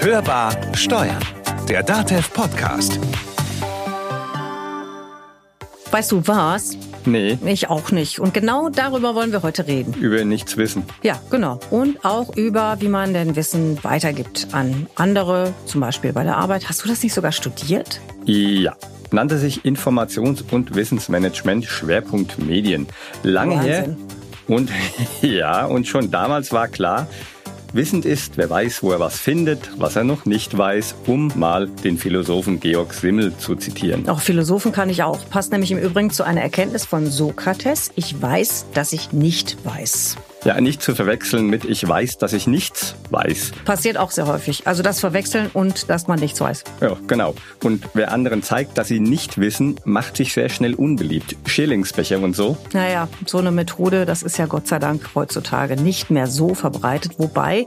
Hörbar Steuern, der DATEV Podcast. Weißt du was? Nee, Ich auch nicht. Und genau darüber wollen wir heute reden. über nichts wissen. Ja, genau. Und auch über, wie man denn Wissen weitergibt an andere, zum Beispiel bei der Arbeit. Hast du das nicht sogar studiert? Ja. Nannte sich Informations- und Wissensmanagement Schwerpunkt Medien. Lange Wahnsinn. her. Und ja, und schon damals war klar, wissend ist, wer weiß, wo er was findet, was er noch nicht weiß, um mal den Philosophen Georg Simmel zu zitieren. Auch Philosophen kann ich auch. Passt nämlich im Übrigen zu einer Erkenntnis von Sokrates. Ich weiß, dass ich nicht weiß. Ja, nicht zu verwechseln mit ich weiß, dass ich nichts weiß. Passiert auch sehr häufig. Also das Verwechseln und dass man nichts weiß. Ja, genau. Und wer anderen zeigt, dass sie nicht wissen, macht sich sehr schnell unbeliebt. Schillingsbecher und so. Naja, so eine Methode, das ist ja Gott sei Dank heutzutage nicht mehr so verbreitet. Wobei,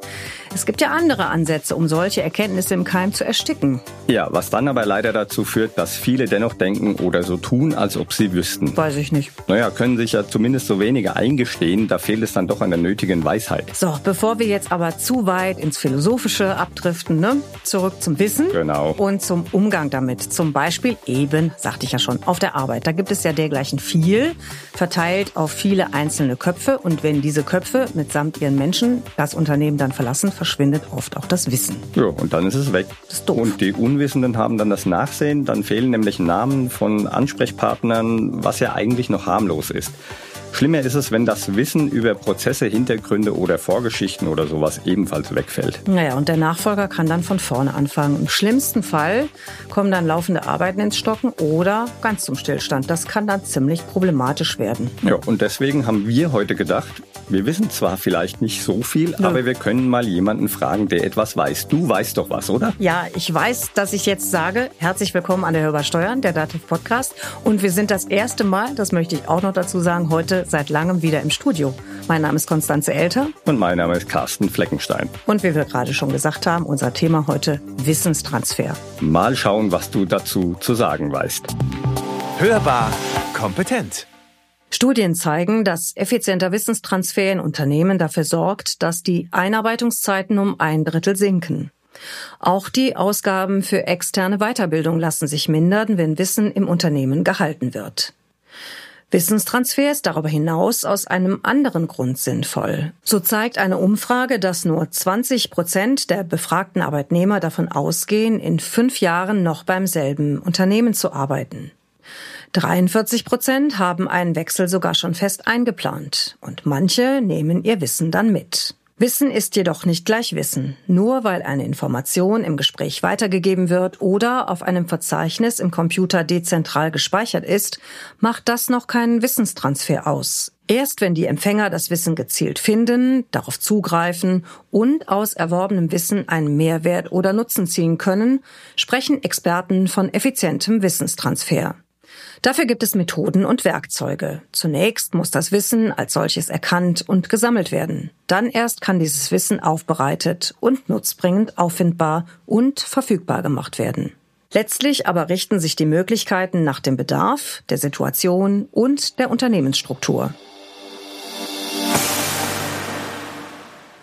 es gibt ja andere Ansätze, um solche Erkenntnisse im Keim zu ersticken. Ja, was dann aber leider dazu führt, dass viele dennoch denken oder so tun, als ob sie wüssten. Weiß ich nicht. Naja, können sich ja zumindest so wenige eingestehen, da fehlt es dann doch an der nötigen Weisheit. So, bevor wir jetzt aber zu weit ins Philosophische abdriften, ne? zurück zum Wissen Genau. und zum Umgang damit. Zum Beispiel eben, sagte ich ja schon, auf der Arbeit. Da gibt es ja dergleichen viel, verteilt auf viele einzelne Köpfe. Und wenn diese Köpfe mitsamt ihren Menschen das Unternehmen dann verlassen, verschwindet oft auch das Wissen. Ja, und dann ist es weg. Das ist doof. Und die Unwissenden haben dann das Nachsehen, dann fehlen nämlich Namen von Ansprechpartnern, was ja eigentlich noch harmlos ist. Schlimmer ist es, wenn das Wissen über Prozesse, Hintergründe oder Vorgeschichten oder sowas ebenfalls wegfällt. Naja, und der Nachfolger kann dann von vorne anfangen. Im schlimmsten Fall kommen dann laufende Arbeiten ins Stocken oder ganz zum Stillstand. Das kann dann ziemlich problematisch werden. Ja, und deswegen haben wir heute gedacht, wir wissen zwar vielleicht nicht so viel, aber wir können mal jemanden fragen, der etwas weiß. Du weißt doch was, oder? Ja, ich weiß, dass ich jetzt sage, herzlich willkommen an der Hörbar Steuern, der Dativ Podcast. Und wir sind das erste Mal, das möchte ich auch noch dazu sagen, heute seit langem wieder im Studio. Mein Name ist Konstanze Elter Und mein Name ist Carsten Fleckenstein. und wie wir gerade schon gesagt haben, unser Thema heute Wissenstransfer. Mal schauen, was du dazu zu sagen weißt. Hörbar kompetent. Studien zeigen, dass effizienter Wissenstransfer in Unternehmen dafür sorgt, dass die Einarbeitungszeiten um ein Drittel sinken. Auch die Ausgaben für externe Weiterbildung lassen sich mindern, wenn Wissen im Unternehmen gehalten wird. Wissenstransfer ist darüber hinaus aus einem anderen Grund sinnvoll. So zeigt eine Umfrage, dass nur 20 Prozent der befragten Arbeitnehmer davon ausgehen, in fünf Jahren noch beim selben Unternehmen zu arbeiten. 43 Prozent haben einen Wechsel sogar schon fest eingeplant und manche nehmen ihr Wissen dann mit. Wissen ist jedoch nicht gleich Wissen. Nur weil eine Information im Gespräch weitergegeben wird oder auf einem Verzeichnis im Computer dezentral gespeichert ist, macht das noch keinen Wissenstransfer aus. Erst wenn die Empfänger das Wissen gezielt finden, darauf zugreifen und aus erworbenem Wissen einen Mehrwert oder Nutzen ziehen können, sprechen Experten von effizientem Wissenstransfer. Dafür gibt es Methoden und Werkzeuge. Zunächst muss das Wissen als solches erkannt und gesammelt werden. Dann erst kann dieses Wissen aufbereitet und nutzbringend auffindbar und verfügbar gemacht werden. Letztlich aber richten sich die Möglichkeiten nach dem Bedarf, der Situation und der Unternehmensstruktur.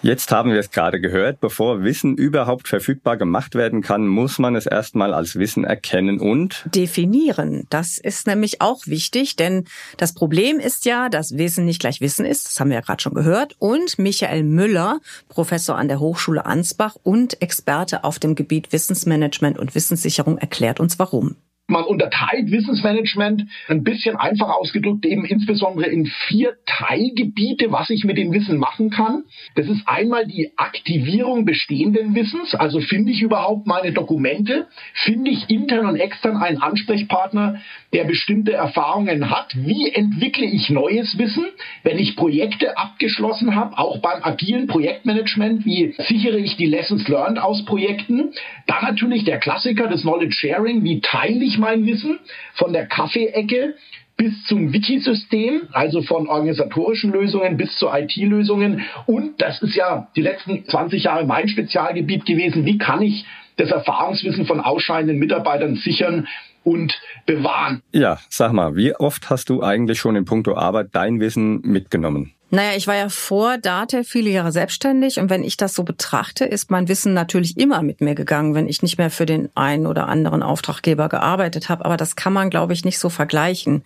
Jetzt haben wir es gerade gehört, bevor Wissen überhaupt verfügbar gemacht werden kann, muss man es erstmal als Wissen erkennen und definieren. Das ist nämlich auch wichtig, denn das Problem ist ja, dass Wissen nicht gleich Wissen ist. Das haben wir ja gerade schon gehört. Und Michael Müller, Professor an der Hochschule Ansbach und Experte auf dem Gebiet Wissensmanagement und Wissenssicherung, erklärt uns warum. Man unterteilt Wissensmanagement ein bisschen einfach ausgedrückt eben insbesondere in vier Teilgebiete, was ich mit dem Wissen machen kann. Das ist einmal die Aktivierung bestehenden Wissens, also finde ich überhaupt meine Dokumente, finde ich intern und extern einen Ansprechpartner, der bestimmte Erfahrungen hat, wie entwickle ich neues Wissen, wenn ich Projekte abgeschlossen habe, auch beim agilen Projektmanagement, wie sichere ich die Lessons learned aus Projekten, dann natürlich der Klassiker des Knowledge Sharing, wie teile ich mein Wissen von der Kaffeeecke bis zum Wiki-System, also von organisatorischen Lösungen bis zu IT-Lösungen. Und das ist ja die letzten 20 Jahre mein Spezialgebiet gewesen. Wie kann ich das Erfahrungswissen von ausscheidenden Mitarbeitern sichern und bewahren? ja, sag mal, wie oft hast du eigentlich schon in puncto Arbeit dein Wissen mitgenommen? Naja, ich war ja vor Date viele Jahre selbstständig und wenn ich das so betrachte, ist mein Wissen natürlich immer mit mir gegangen, wenn ich nicht mehr für den einen oder anderen Auftraggeber gearbeitet habe. Aber das kann man, glaube ich, nicht so vergleichen.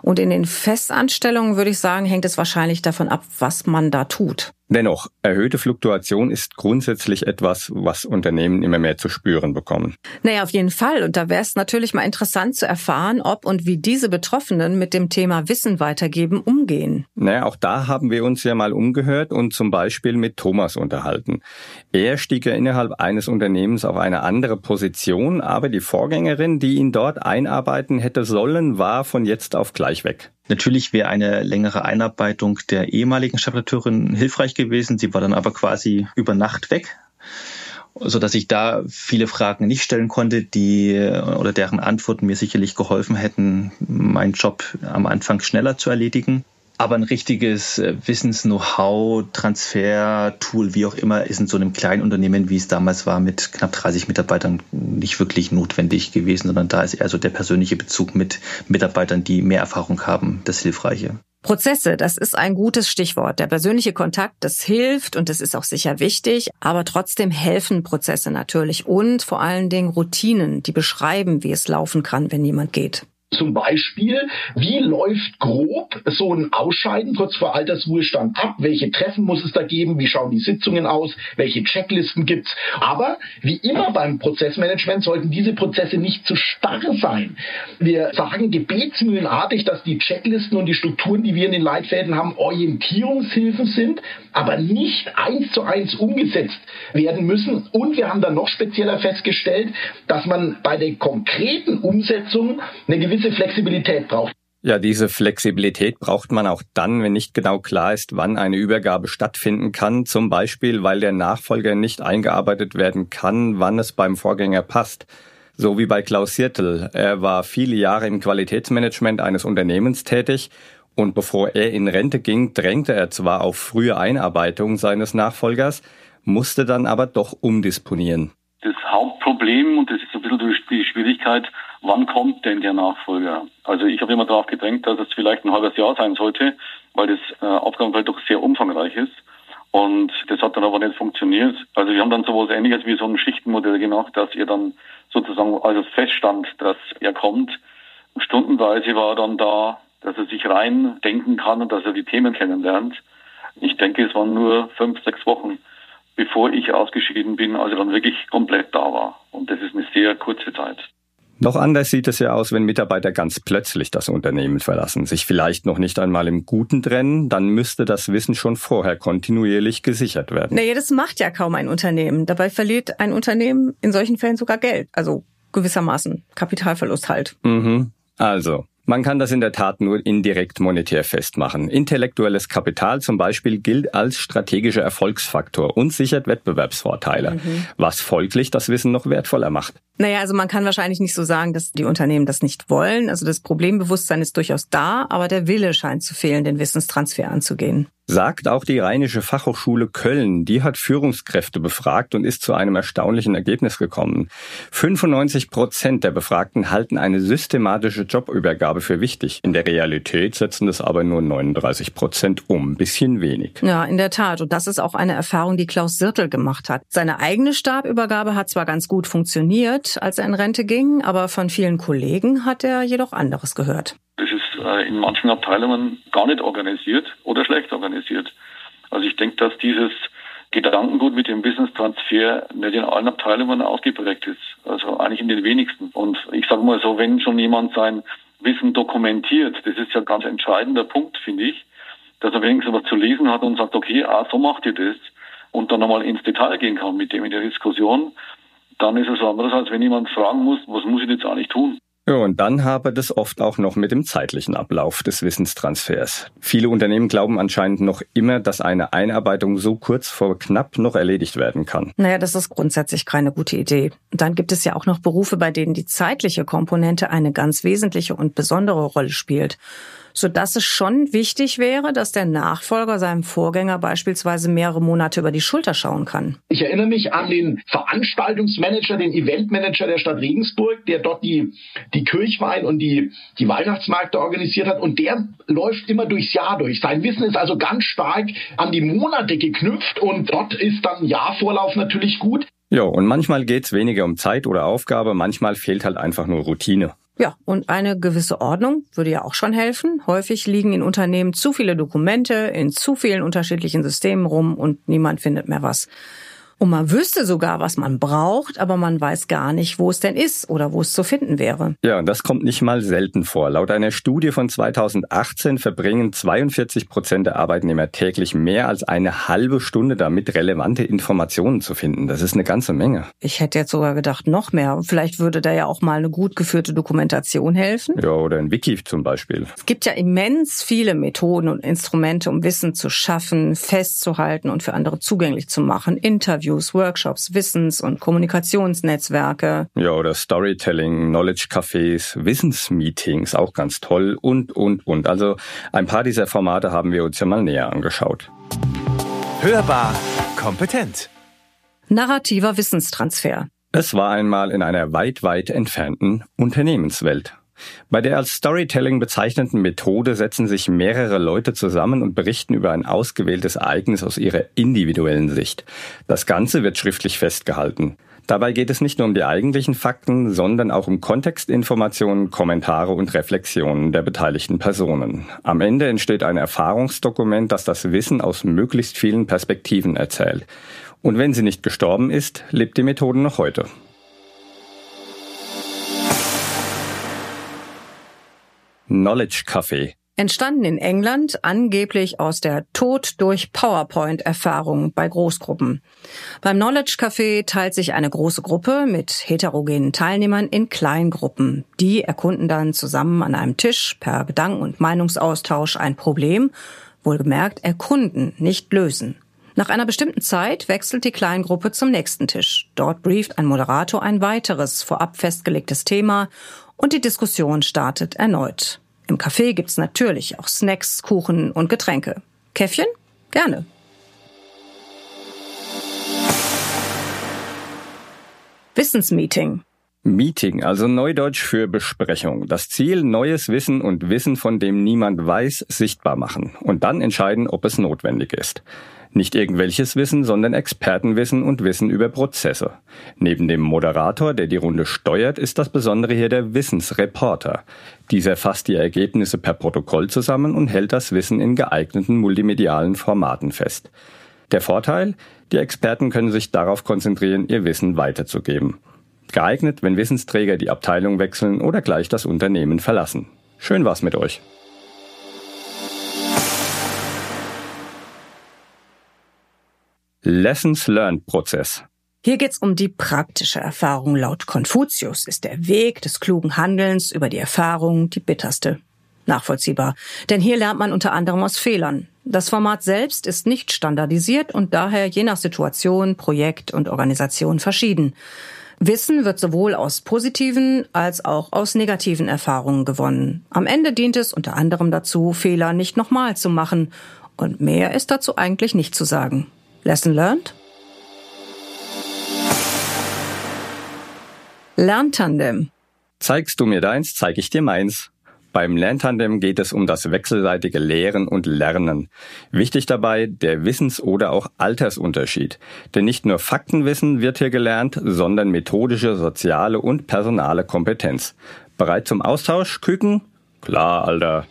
Und in den Festanstellungen würde ich sagen, hängt es wahrscheinlich davon ab, was man da tut. Dennoch, erhöhte Fluktuation ist grundsätzlich etwas, was Unternehmen immer mehr zu spüren bekommen. Naja, auf jeden Fall. Und da wäre es natürlich mal interessant zu erfahren, ob und wie diese Betroffenen mit dem Thema Wissen weitergeben umgehen. Naja, auch da haben wir uns ja mal umgehört und zum Beispiel mit Thomas unterhalten. Er stieg ja innerhalb eines Unternehmens auf eine andere Position, aber die Vorgängerin, die ihn dort einarbeiten hätte sollen, war von jetzt auf gleich weg. Natürlich wäre eine längere Einarbeitung der ehemaligen Chefredakteurin hilfreich gewesen. Sie war dann aber quasi über Nacht weg so dass ich da viele Fragen nicht stellen konnte, die oder deren Antworten mir sicherlich geholfen hätten, meinen Job am Anfang schneller zu erledigen. Aber ein richtiges äh, Wissens-Know-how-Transfer-Tool, wie auch immer, ist in so einem kleinen Unternehmen, wie es damals war, mit knapp 30 Mitarbeitern nicht wirklich notwendig gewesen, sondern da ist eher so der persönliche Bezug mit Mitarbeitern, die mehr Erfahrung haben, das Hilfreiche. Prozesse, das ist ein gutes Stichwort. Der persönliche Kontakt, das hilft und das ist auch sicher wichtig, aber trotzdem helfen Prozesse natürlich und vor allen Dingen Routinen, die beschreiben, wie es laufen kann, wenn jemand geht. Zum Beispiel, wie läuft grob so ein Ausscheiden kurz vor Altersruhestand ab? Welche Treffen muss es da geben? Wie schauen die Sitzungen aus? Welche Checklisten gibt's? Aber wie immer beim Prozessmanagement sollten diese Prozesse nicht zu starr sein. Wir sagen gebetsmühlenartig, dass die Checklisten und die Strukturen, die wir in den Leitfäden haben, Orientierungshilfen sind, aber nicht eins zu eins umgesetzt werden müssen. Und wir haben dann noch spezieller festgestellt, dass man bei der konkreten Umsetzung eine gewisse gewisse Flexibilität braucht. Ja, diese Flexibilität braucht man auch dann, wenn nicht genau klar ist, wann eine Übergabe stattfinden kann. Zum Beispiel, weil der Nachfolger nicht eingearbeitet werden kann, wann es beim Vorgänger passt. So wie bei Klaus Siertel. Er war viele Jahre im Qualitätsmanagement eines Unternehmens tätig und bevor er in Rente ging, drängte er zwar auf frühe Einarbeitung seines Nachfolgers, musste dann aber doch umdisponieren. Das Hauptproblem, und das ist ein bisschen die Schwierigkeit, wann kommt denn der Nachfolger? Also ich habe immer darauf gedrängt, dass es vielleicht ein halbes Jahr sein sollte, weil das äh, Aufgabenfeld doch sehr umfangreich ist. Und das hat dann aber nicht funktioniert. Also wir haben dann sowas ähnliches wie so ein Schichtenmodell gemacht, dass er dann sozusagen, als es feststand, dass er kommt, stundenweise war er dann da, dass er sich rein denken kann und dass er die Themen kennenlernt. Ich denke, es waren nur fünf, sechs Wochen, bevor ich ausgeschieden bin, als er dann wirklich komplett da war. Und das ist eine sehr kurze Zeit. Noch anders sieht es ja aus, wenn Mitarbeiter ganz plötzlich das Unternehmen verlassen, sich vielleicht noch nicht einmal im Guten trennen, dann müsste das Wissen schon vorher kontinuierlich gesichert werden. Nee, das macht ja kaum ein Unternehmen. Dabei verliert ein Unternehmen in solchen Fällen sogar Geld. Also gewissermaßen Kapitalverlust halt. Mhm. Also, man kann das in der Tat nur indirekt monetär festmachen. Intellektuelles Kapital zum Beispiel gilt als strategischer Erfolgsfaktor und sichert Wettbewerbsvorteile, mhm. was folglich das Wissen noch wertvoller macht. Naja, also man kann wahrscheinlich nicht so sagen, dass die Unternehmen das nicht wollen. Also das Problembewusstsein ist durchaus da, aber der Wille scheint zu fehlen, den Wissenstransfer anzugehen. Sagt auch die Rheinische Fachhochschule Köln. Die hat Führungskräfte befragt und ist zu einem erstaunlichen Ergebnis gekommen. 95 Prozent der Befragten halten eine systematische Jobübergabe für wichtig. In der Realität setzen das aber nur 39 Prozent um. Bisschen wenig. Ja, in der Tat. Und das ist auch eine Erfahrung, die Klaus Sirtel gemacht hat. Seine eigene Stabübergabe hat zwar ganz gut funktioniert, als er in Rente ging, aber von vielen Kollegen hat er jedoch anderes gehört. Äh, in manchen Abteilungen gar nicht organisiert oder schlecht organisiert. Also ich denke, dass dieses Gedankengut mit dem Wissenstransfer nicht in allen Abteilungen ausgeprägt ist. Also eigentlich in den wenigsten. Und ich sage mal so, wenn schon jemand sein Wissen dokumentiert, das ist ja ein ganz entscheidender Punkt, finde ich, dass er wenigstens was zu lesen hat und sagt, okay, ah, so macht ihr das und dann nochmal ins Detail gehen kann mit dem in der Diskussion dann ist es anderes, als wenn jemand fragen muss, was muss ich jetzt eigentlich tun? Ja, und dann habe das oft auch noch mit dem zeitlichen Ablauf des Wissenstransfers. Viele Unternehmen glauben anscheinend noch immer, dass eine Einarbeitung so kurz vor knapp noch erledigt werden kann. Naja, das ist grundsätzlich keine gute Idee. dann gibt es ja auch noch Berufe, bei denen die zeitliche Komponente eine ganz wesentliche und besondere Rolle spielt. Sodass es schon wichtig wäre, dass der Nachfolger seinem Vorgänger beispielsweise mehrere Monate über die Schulter schauen kann. Ich erinnere mich an den Veranstaltungsmanager, den Eventmanager der Stadt Regensburg, der dort die, die Kirchwein und die, die Weihnachtsmärkte organisiert hat und der läuft immer durchs Jahr durch. Sein Wissen ist also ganz stark an die Monate geknüpft und dort ist dann Jahrvorlauf natürlich gut. Ja, und manchmal geht's weniger um Zeit oder Aufgabe, manchmal fehlt halt einfach nur Routine. Ja, und eine gewisse Ordnung würde ja auch schon helfen. Häufig liegen in Unternehmen zu viele Dokumente in zu vielen unterschiedlichen Systemen rum und niemand findet mehr was. Und man wüsste sogar, was man braucht, aber man weiß gar nicht, wo es denn ist oder wo es zu finden wäre. Ja, und das kommt nicht mal selten vor. Laut einer Studie von 2018 verbringen 42 Prozent der Arbeitnehmer täglich mehr als eine halbe Stunde damit, relevante Informationen zu finden. Das ist eine ganze Menge. Ich hätte jetzt sogar gedacht, noch mehr. Vielleicht würde da ja auch mal eine gut geführte Dokumentation helfen. Ja, oder ein Wiki zum Beispiel. Es gibt ja immens viele Methoden und Instrumente, um Wissen zu schaffen, festzuhalten und für andere zugänglich zu machen. Interviews Interviews, Workshops, Wissens- und Kommunikationsnetzwerke. Ja, oder Storytelling, Knowledge-Cafés, Wissensmeetings, auch ganz toll und, und, und. Also ein paar dieser Formate haben wir uns ja mal näher angeschaut. Hörbar kompetent. Narrativer Wissenstransfer. Es war einmal in einer weit, weit entfernten Unternehmenswelt. Bei der als Storytelling bezeichneten Methode setzen sich mehrere Leute zusammen und berichten über ein ausgewähltes Ereignis aus ihrer individuellen Sicht. Das Ganze wird schriftlich festgehalten. Dabei geht es nicht nur um die eigentlichen Fakten, sondern auch um Kontextinformationen, Kommentare und Reflexionen der beteiligten Personen. Am Ende entsteht ein Erfahrungsdokument, das das Wissen aus möglichst vielen Perspektiven erzählt. Und wenn sie nicht gestorben ist, lebt die Methode noch heute. Knowledge Café. Entstanden in England, angeblich aus der Tod durch PowerPoint-Erfahrung bei Großgruppen. Beim Knowledge Café teilt sich eine große Gruppe mit heterogenen Teilnehmern in Kleingruppen. Die erkunden dann zusammen an einem Tisch per Gedanken- und Meinungsaustausch ein Problem, wohlgemerkt erkunden, nicht lösen. Nach einer bestimmten Zeit wechselt die Kleingruppe zum nächsten Tisch. Dort brieft ein Moderator ein weiteres, vorab festgelegtes Thema und die Diskussion startet erneut. Im Café gibt's natürlich auch Snacks, Kuchen und Getränke. Käffchen? Gerne. Wissensmeeting. Meeting, also Neudeutsch für Besprechung. Das Ziel, neues Wissen und Wissen, von dem niemand weiß, sichtbar machen und dann entscheiden, ob es notwendig ist. Nicht irgendwelches Wissen, sondern Expertenwissen und Wissen über Prozesse. Neben dem Moderator, der die Runde steuert, ist das Besondere hier der Wissensreporter. Dieser fasst die Ergebnisse per Protokoll zusammen und hält das Wissen in geeigneten multimedialen Formaten fest. Der Vorteil? Die Experten können sich darauf konzentrieren, ihr Wissen weiterzugeben. Geeignet, wenn Wissensträger die Abteilung wechseln oder gleich das Unternehmen verlassen. Schön war's mit euch. Lessons Learned Prozess. Hier geht's um die praktische Erfahrung. Laut Konfuzius ist der Weg des klugen Handelns über die Erfahrung die bitterste. Nachvollziehbar. Denn hier lernt man unter anderem aus Fehlern. Das Format selbst ist nicht standardisiert und daher je nach Situation, Projekt und Organisation verschieden. Wissen wird sowohl aus positiven als auch aus negativen Erfahrungen gewonnen. Am Ende dient es unter anderem dazu, Fehler nicht nochmal zu machen. Und mehr ist dazu eigentlich nicht zu sagen. Lesson learned? Lerntandem. Zeigst du mir deins, zeig ich dir meins. Beim Lerntandem geht es um das wechselseitige Lehren und Lernen. Wichtig dabei der Wissens- oder auch Altersunterschied. Denn nicht nur Faktenwissen wird hier gelernt, sondern methodische, soziale und personale Kompetenz. Bereit zum Austausch, Küken? Klar, Alter.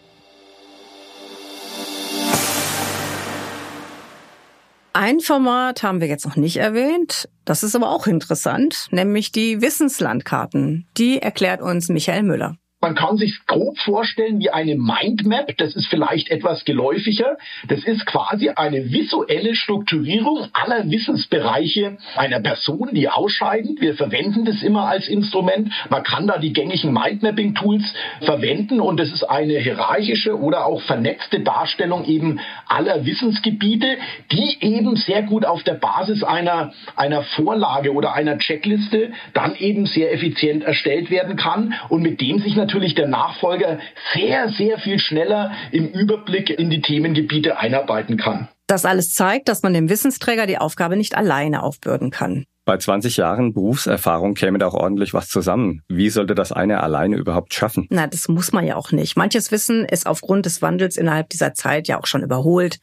Ein Format haben wir jetzt noch nicht erwähnt. Das ist aber auch interessant, nämlich die Wissenslandkarten. Die erklärt uns Michael Müller. Man kann sich grob vorstellen wie eine Mindmap. Das ist vielleicht etwas geläufiger. Das ist quasi eine visuelle Strukturierung aller Wissensbereiche einer Person, die ausscheidet. Wir verwenden das immer als Instrument. Man kann da die gängigen Mindmapping-Tools verwenden und es ist eine hierarchische oder auch vernetzte Darstellung eben aller Wissensgebiete, die eben sehr gut auf der Basis einer, einer Vorlage oder einer Checkliste dann eben sehr effizient erstellt werden kann und mit dem sich natürlich natürlich der Nachfolger sehr, sehr viel schneller im Überblick in die Themengebiete einarbeiten kann. Das alles zeigt, dass man dem Wissensträger die Aufgabe nicht alleine aufbürden kann. Bei 20 Jahren Berufserfahrung käme da auch ordentlich was zusammen. Wie sollte das eine alleine überhaupt schaffen? Na, das muss man ja auch nicht. Manches Wissen ist aufgrund des Wandels innerhalb dieser Zeit ja auch schon überholt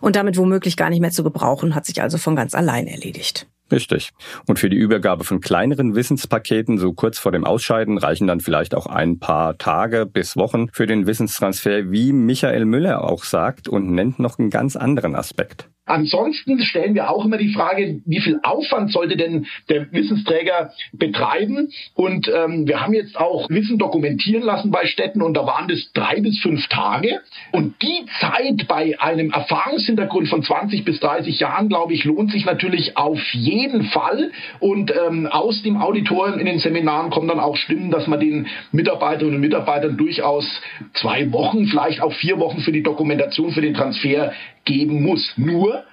und damit womöglich gar nicht mehr zu gebrauchen, hat sich also von ganz allein erledigt. Richtig. Und für die Übergabe von kleineren Wissenspaketen so kurz vor dem Ausscheiden reichen dann vielleicht auch ein paar Tage bis Wochen für den Wissenstransfer, wie Michael Müller auch sagt und nennt noch einen ganz anderen Aspekt. Ansonsten stellen wir auch immer die Frage, wie viel Aufwand sollte denn der Wissensträger betreiben? Und ähm, wir haben jetzt auch Wissen dokumentieren lassen bei Städten und da waren das drei bis fünf Tage. Und die Zeit bei einem Erfahrungshintergrund von 20 bis 30 Jahren, glaube ich, lohnt sich natürlich auf jeden Fall. Und ähm, aus dem Auditorium in den Seminaren kommen dann auch Stimmen, dass man den Mitarbeiterinnen und Mitarbeitern durchaus zwei Wochen, vielleicht auch vier Wochen für die Dokumentation, für den Transfer geben muss. Nur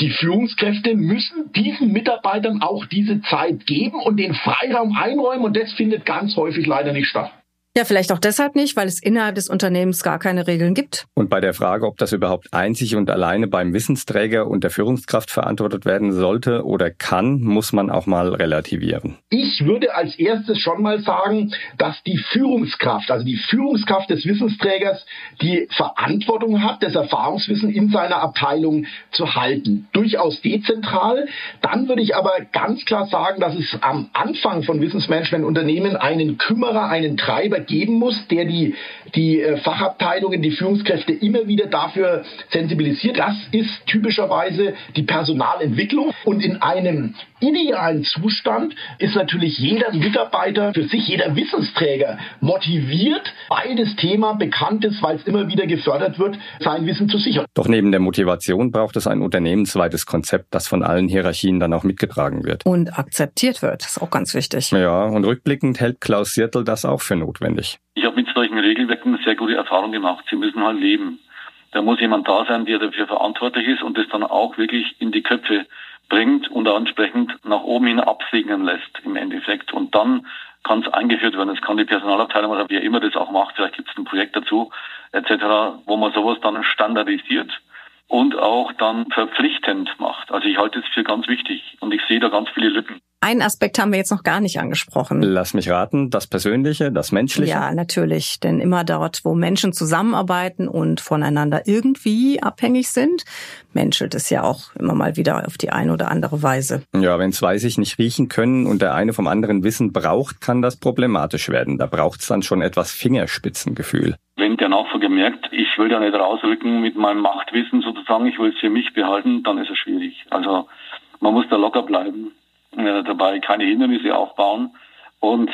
die Führungskräfte müssen diesen Mitarbeitern auch diese Zeit geben und den Freiraum einräumen und das findet ganz häufig leider nicht statt. Ja, vielleicht auch deshalb nicht, weil es innerhalb des Unternehmens gar keine Regeln gibt. Und bei der Frage, ob das überhaupt einzig und alleine beim Wissensträger und der Führungskraft verantwortet werden sollte oder kann, muss man auch mal relativieren. Ich würde als erstes schon mal sagen, dass die Führungskraft, also die Führungskraft des Wissensträgers, die Verantwortung hat, das Erfahrungswissen in seiner Abteilung zu halten. Durchaus dezentral. Dann würde ich aber ganz klar sagen, dass es am Anfang von Wissensmanagement-Unternehmen einen Kümmerer, einen Treiber geben muss, der die, die äh, Fachabteilungen, die Führungskräfte immer wieder dafür sensibilisiert. Das ist typischerweise die Personalentwicklung. Und in einem idealen Zustand ist natürlich jeder Mitarbeiter für sich, jeder Wissensträger motiviert, weil das Thema bekannt ist, weil es immer wieder gefördert wird, sein Wissen zu sichern. Doch neben der Motivation braucht es ein unternehmensweites Konzept, das von allen Hierarchien dann auch mitgetragen wird. Und akzeptiert wird, das ist auch ganz wichtig. Ja, und rückblickend hält Klaus Siertel das auch für notwendig. Ich habe mit solchen Regelwerken sehr gute Erfahrungen gemacht. Sie müssen halt leben. Da muss jemand da sein, der dafür verantwortlich ist und das dann auch wirklich in die Köpfe bringt und entsprechend nach oben hin absegnen lässt im Endeffekt. Und dann kann es eingeführt werden. Es kann die Personalabteilung oder wer immer das auch macht, vielleicht gibt es ein Projekt dazu, etc., wo man sowas dann standardisiert und auch dann verpflichtend macht. Also ich halte es für ganz wichtig und ich sehe da ganz viele Lücken. Einen Aspekt haben wir jetzt noch gar nicht angesprochen. Lass mich raten, das Persönliche, das Menschliche. Ja, natürlich. Denn immer dort, wo Menschen zusammenarbeiten und voneinander irgendwie abhängig sind, menschelt es ja auch immer mal wieder auf die eine oder andere Weise. Ja, wenn zwei sich nicht riechen können und der eine vom anderen Wissen braucht, kann das problematisch werden. Da braucht es dann schon etwas Fingerspitzengefühl. Wenn der Nachfolger merkt, ich will da nicht rausrücken mit meinem Machtwissen sozusagen, ich will es für mich behalten, dann ist es schwierig. Also man muss da locker bleiben äh, dabei keine Hindernisse aufbauen und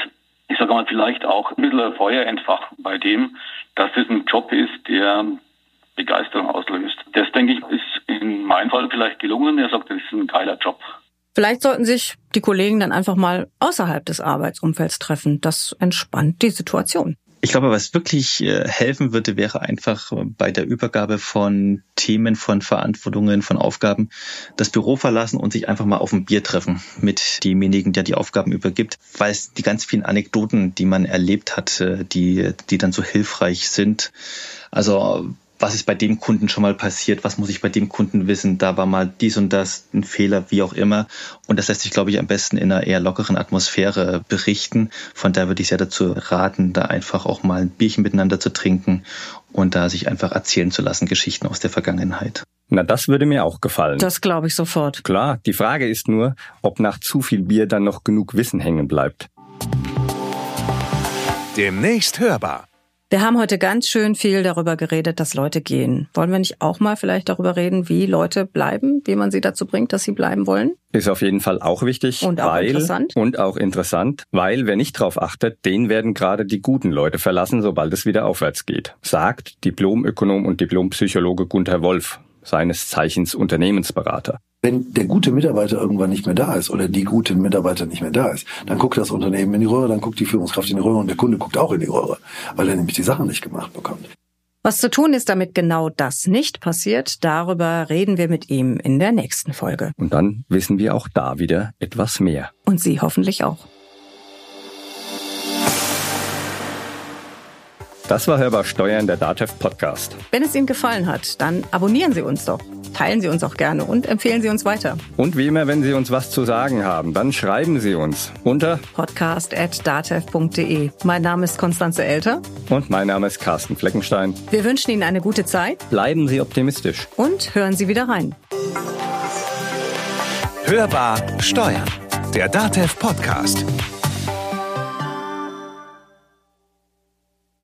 ich sage mal vielleicht auch ein bisschen Feuer entfachen bei dem, dass es ein Job ist, der Begeisterung auslöst. Das denke ich ist in meinem Fall vielleicht gelungen. Er sagt, das ist ein geiler Job. Vielleicht sollten sich die Kollegen dann einfach mal außerhalb des Arbeitsumfelds treffen. Das entspannt die Situation. Ich glaube, was wirklich äh, helfen würde, wäre einfach bei der Übergabe von Themen, von Verantwortungen, von Aufgaben das Büro verlassen und sich einfach mal auf ein Bier treffen mit demjenigen, der die Aufgaben übergibt, weil es die ganz vielen Anekdoten, die man erlebt hat, äh, die, die dann so hilfreich sind. Also was ist bei dem Kunden schon mal passiert, was muss ich bei dem Kunden wissen, da war mal dies und das ein Fehler, wie auch immer. Und das lässt sich, glaube ich, am besten in einer eher lockeren Atmosphäre berichten. Von daher würde ich sehr dazu raten, da einfach auch mal ein Bierchen miteinander zu trinken und da sich einfach erzählen zu lassen, Geschichten aus der Vergangenheit. Na, das würde mir auch gefallen. Das glaube ich sofort. Klar, die Frage ist nur, ob nach zu viel Bier dann noch genug Wissen hängen bleibt. Demnächst hörbar. Wir haben heute ganz schön viel darüber geredet, dass Leute gehen. Wollen wir nicht auch mal vielleicht darüber reden, wie Leute bleiben, wie man sie dazu bringt, dass sie bleiben wollen? Ist auf jeden Fall auch wichtig. Und auch weil, interessant. Und auch interessant, weil wer nicht drauf achtet, den werden gerade die guten Leute verlassen, sobald es wieder aufwärts geht. Sagt Diplomökonom und Diplompsychologe Gunther Wolf, seines Zeichens Unternehmensberater. Wenn der gute Mitarbeiter irgendwann nicht mehr da ist oder die gute Mitarbeiter nicht mehr da ist, dann guckt das Unternehmen in die Röhre, dann guckt die Führungskraft in die Röhre und der Kunde guckt auch in die Röhre, weil er nämlich die Sachen nicht gemacht bekommt. Was zu tun ist, damit genau das nicht passiert, darüber reden wir mit ihm in der nächsten Folge. Und dann wissen wir auch da wieder etwas mehr. Und Sie hoffentlich auch. Das war Hörbar Steuern, der DATEV Podcast. Wenn es Ihnen gefallen hat, dann abonnieren Sie uns doch. Teilen Sie uns auch gerne und empfehlen Sie uns weiter. Und wie immer, wenn Sie uns was zu sagen haben, dann schreiben Sie uns unter podcast.datev.de. Mein Name ist Konstanze Elter. Und mein Name ist Carsten Fleckenstein. Wir wünschen Ihnen eine gute Zeit. Bleiben Sie optimistisch. Und hören Sie wieder rein. Hörbar Steuern, der DATEV Podcast.